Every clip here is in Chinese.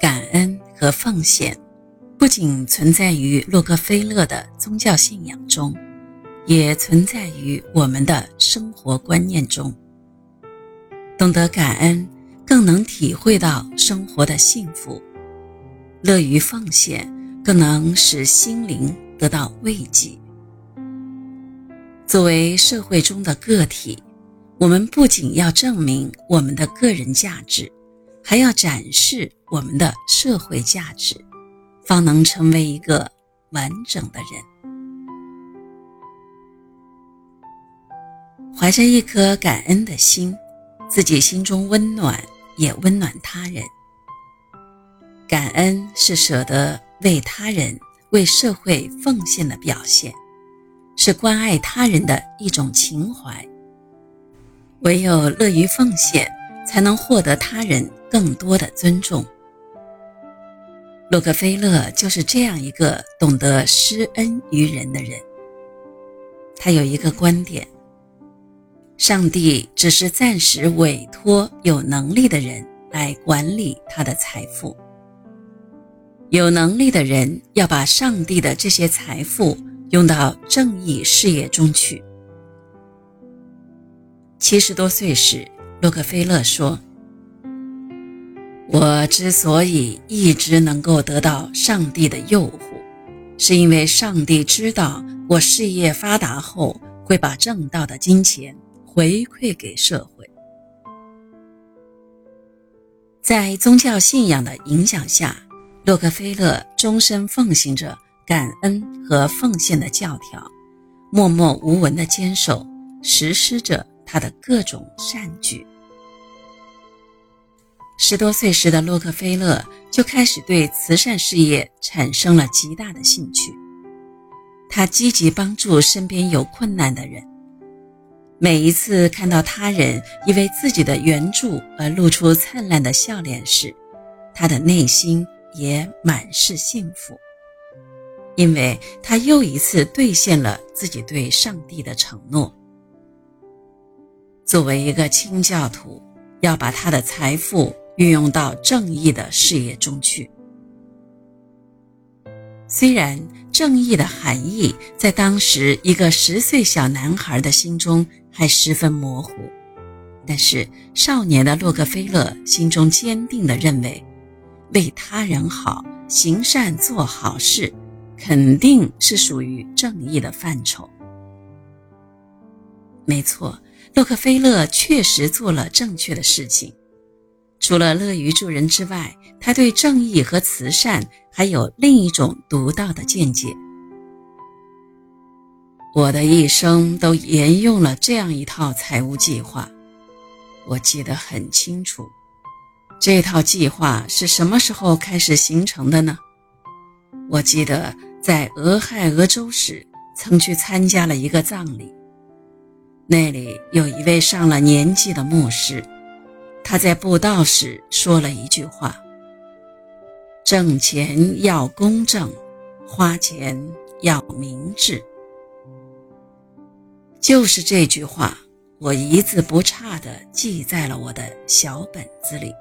感恩和奉献不仅存在于洛克菲勒的宗教信仰中，也存在于我们的生活观念中。懂得感恩，更能体会到生活的幸福；乐于奉献，更能使心灵得到慰藉。作为社会中的个体，我们不仅要证明我们的个人价值，还要展示我们的社会价值，方能成为一个完整的人。怀着一颗感恩的心，自己心中温暖，也温暖他人。感恩是舍得为他人、为社会奉献的表现。是关爱他人的一种情怀。唯有乐于奉献，才能获得他人更多的尊重。洛克菲勒就是这样一个懂得施恩于人的人。他有一个观点：上帝只是暂时委托有能力的人来管理他的财富。有能力的人要把上帝的这些财富。用到正义事业中去。七十多岁时，洛克菲勒说：“我之所以一直能够得到上帝的诱惑，是因为上帝知道我事业发达后会把挣到的金钱回馈给社会。”在宗教信仰的影响下，洛克菲勒终身奉行着。感恩和奉献的教条，默默无闻地坚守实施着他的各种善举。十多岁时的洛克菲勒就开始对慈善事业产生了极大的兴趣，他积极帮助身边有困难的人。每一次看到他人因为自己的援助而露出灿烂的笑脸时，他的内心也满是幸福。因为他又一次兑现了自己对上帝的承诺。作为一个清教徒，要把他的财富运用到正义的事业中去。虽然正义的含义在当时一个十岁小男孩的心中还十分模糊，但是少年的洛克菲勒心中坚定地认为，为他人好，行善做好事。肯定是属于正义的范畴。没错，洛克菲勒确实做了正确的事情。除了乐于助人之外，他对正义和慈善还有另一种独到的见解。我的一生都沿用了这样一套财务计划，我记得很清楚。这套计划是什么时候开始形成的呢？我记得。在俄亥俄州时，曾去参加了一个葬礼。那里有一位上了年纪的牧师，他在布道时说了一句话：“挣钱要公正，花钱要明智。”就是这句话，我一字不差地记在了我的小本子里。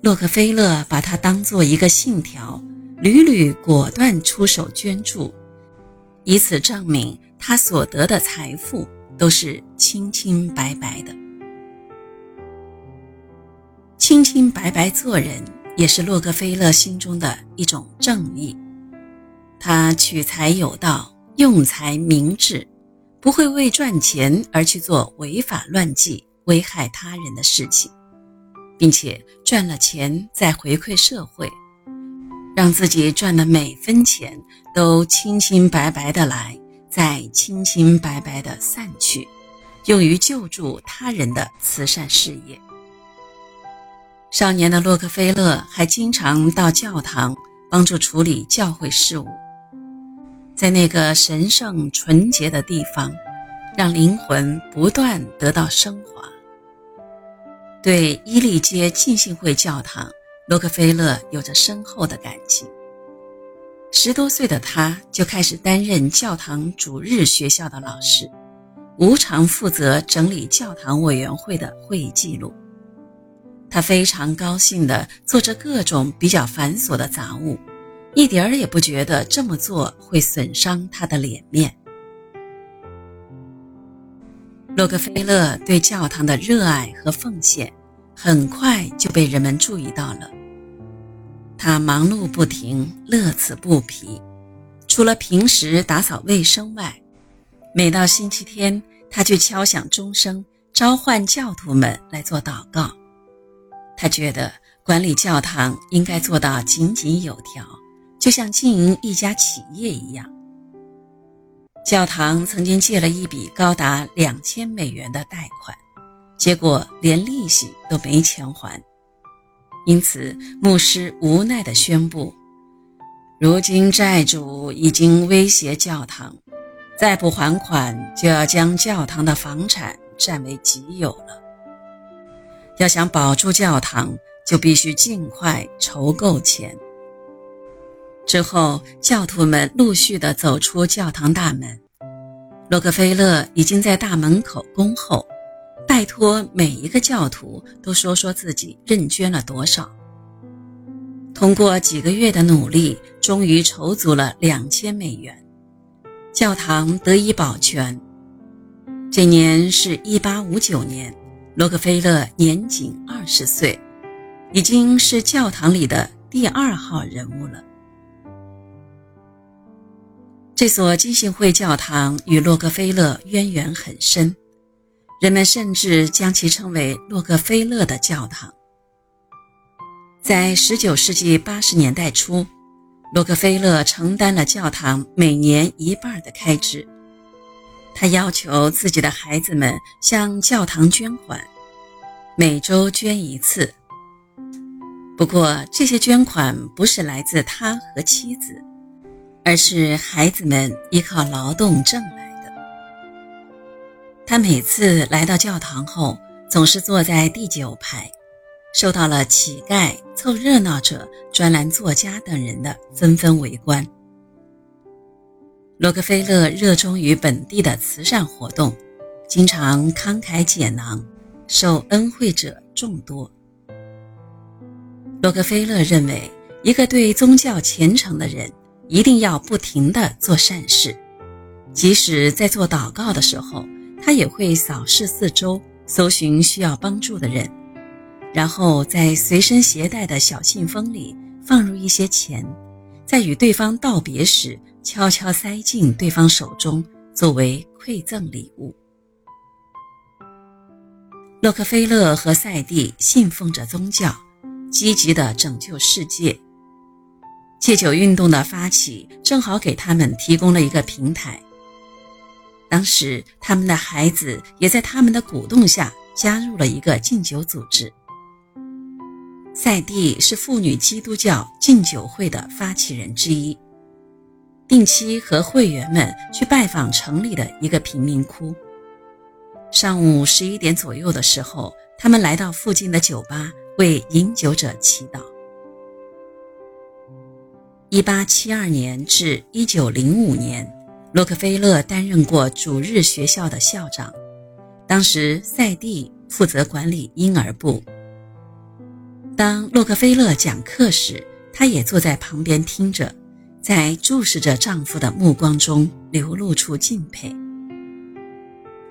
洛克菲勒把它当做一个信条。屡屡果断出手捐助，以此证明他所得的财富都是清清白白的。清清白白做人，也是洛克菲勒心中的一种正义。他取财有道，用财明智，不会为赚钱而去做违法乱纪、危害他人的事情，并且赚了钱再回馈社会。让自己赚的每分钱都清清白白的来，再清清白白的散去，用于救助他人的慈善事业。少年的洛克菲勒还经常到教堂帮助处理教会事务，在那个神圣纯洁的地方，让灵魂不断得到升华。对伊利街浸信会教堂。洛克菲勒有着深厚的感情。十多岁的他就开始担任教堂主日学校的老师，无偿负责整理教堂委员会的会议记录。他非常高兴地做着各种比较繁琐的杂物，一点儿也不觉得这么做会损伤他的脸面。洛克菲勒对教堂的热爱和奉献，很快就被人们注意到了。他忙碌不停，乐此不疲。除了平时打扫卫生外，每到星期天，他就敲响钟声，召唤教徒们来做祷告。他觉得管理教堂应该做到井井有条，就像经营一家企业一样。教堂曾经借了一笔高达两千美元的贷款，结果连利息都没钱还，因此牧师无奈地宣布：如今债主已经威胁教堂，再不还款就要将教堂的房产占为己有了。要想保住教堂，就必须尽快筹够钱。之后，教徒们陆续地走出教堂大门。洛克菲勒已经在大门口恭候，拜托每一个教徒都说说自己认捐了多少。通过几个月的努力，终于筹足了两千美元，教堂得以保全。这年是一八五九年，洛克菲勒年仅二十岁，已经是教堂里的第二号人物了。这所金信会教堂与洛克菲勒渊源很深，人们甚至将其称为洛克菲勒的教堂。在19世纪80年代初，洛克菲勒承担了教堂每年一半的开支，他要求自己的孩子们向教堂捐款，每周捐一次。不过，这些捐款不是来自他和妻子。而是孩子们依靠劳动挣来的。他每次来到教堂后，总是坐在第九排，受到了乞丐、凑热闹者、专栏作家等人的纷纷围观。洛克菲勒热衷于本地的慈善活动，经常慷慨解囊，受恩惠者众多。洛克菲勒认为，一个对宗教虔诚的人。一定要不停地做善事，即使在做祷告的时候，他也会扫视四周，搜寻需要帮助的人，然后在随身携带的小信封里放入一些钱，在与对方道别时悄悄塞进对方手中，作为馈赠礼物。洛克菲勒和赛蒂信奉着宗教，积极地拯救世界。戒酒运动的发起正好给他们提供了一个平台。当时，他们的孩子也在他们的鼓动下加入了一个禁酒组织。赛蒂是妇女基督教禁酒会的发起人之一，定期和会员们去拜访城里的一个贫民窟。上午十一点左右的时候，他们来到附近的酒吧为饮酒者祈祷。一八七二年至一九零五年，洛克菲勒担任过主日学校的校长。当时，赛蒂负责管理婴儿部。当洛克菲勒讲课时，她也坐在旁边听着，在注视着丈夫的目光中流露出敬佩。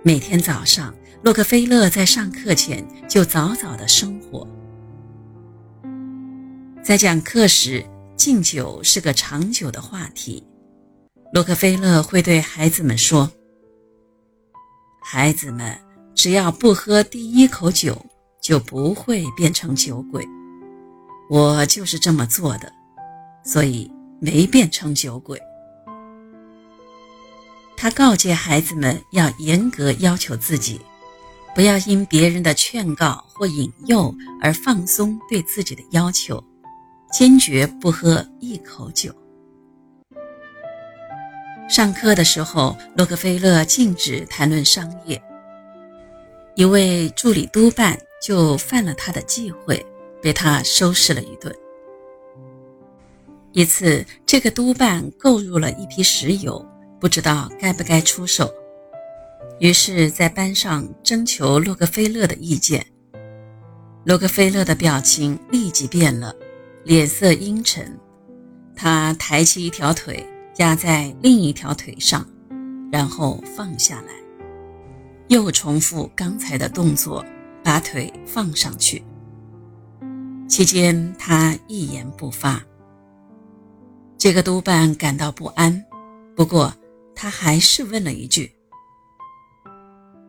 每天早上，洛克菲勒在上课前就早早的生火，在讲课时。敬酒是个长久的话题。洛克菲勒会对孩子们说：“孩子们，只要不喝第一口酒，就不会变成酒鬼。我就是这么做的，所以没变成酒鬼。”他告诫孩子们要严格要求自己，不要因别人的劝告或引诱而放松对自己的要求。坚决不喝一口酒。上课的时候，洛克菲勒禁止谈论商业。一位助理督办就犯了他的忌讳，被他收拾了一顿。一次，这个督办购入了一批石油，不知道该不该出售，于是，在班上征求洛克菲勒的意见。洛克菲勒的表情立即变了，脸色阴沉。他抬起一条腿压在另一条腿上，然后放下来，又重复刚才的动作，把腿放上去。期间，他一言不发。这个督办感到不安，不过他还是问了一句：“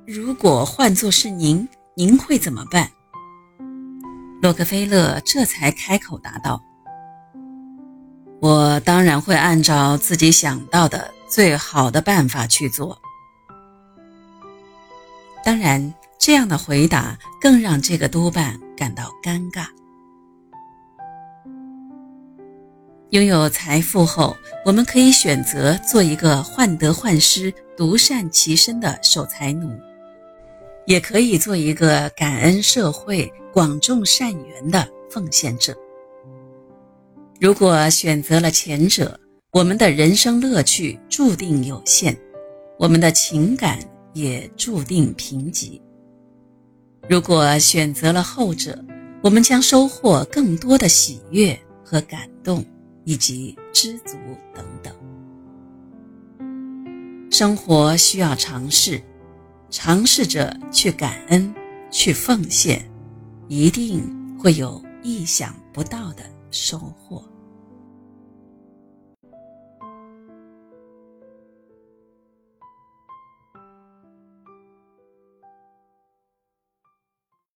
如果换作是您，您会怎么办？”洛克菲勒这才开口答道：“我当然会按照自己想到的最好的办法去做。”当然，这样的回答更让这个督办感到尴尬。拥有财富后，我们可以选择做一个患得患失、独善其身的守财奴，也可以做一个感恩社会、广种善缘的奉献者。如果选择了前者，我们的人生乐趣注定有限，我们的情感也注定贫瘠；如果选择了后者，我们将收获更多的喜悦和感动。以及知足等等，生活需要尝试，尝试着去感恩、去奉献，一定会有意想不到的收获。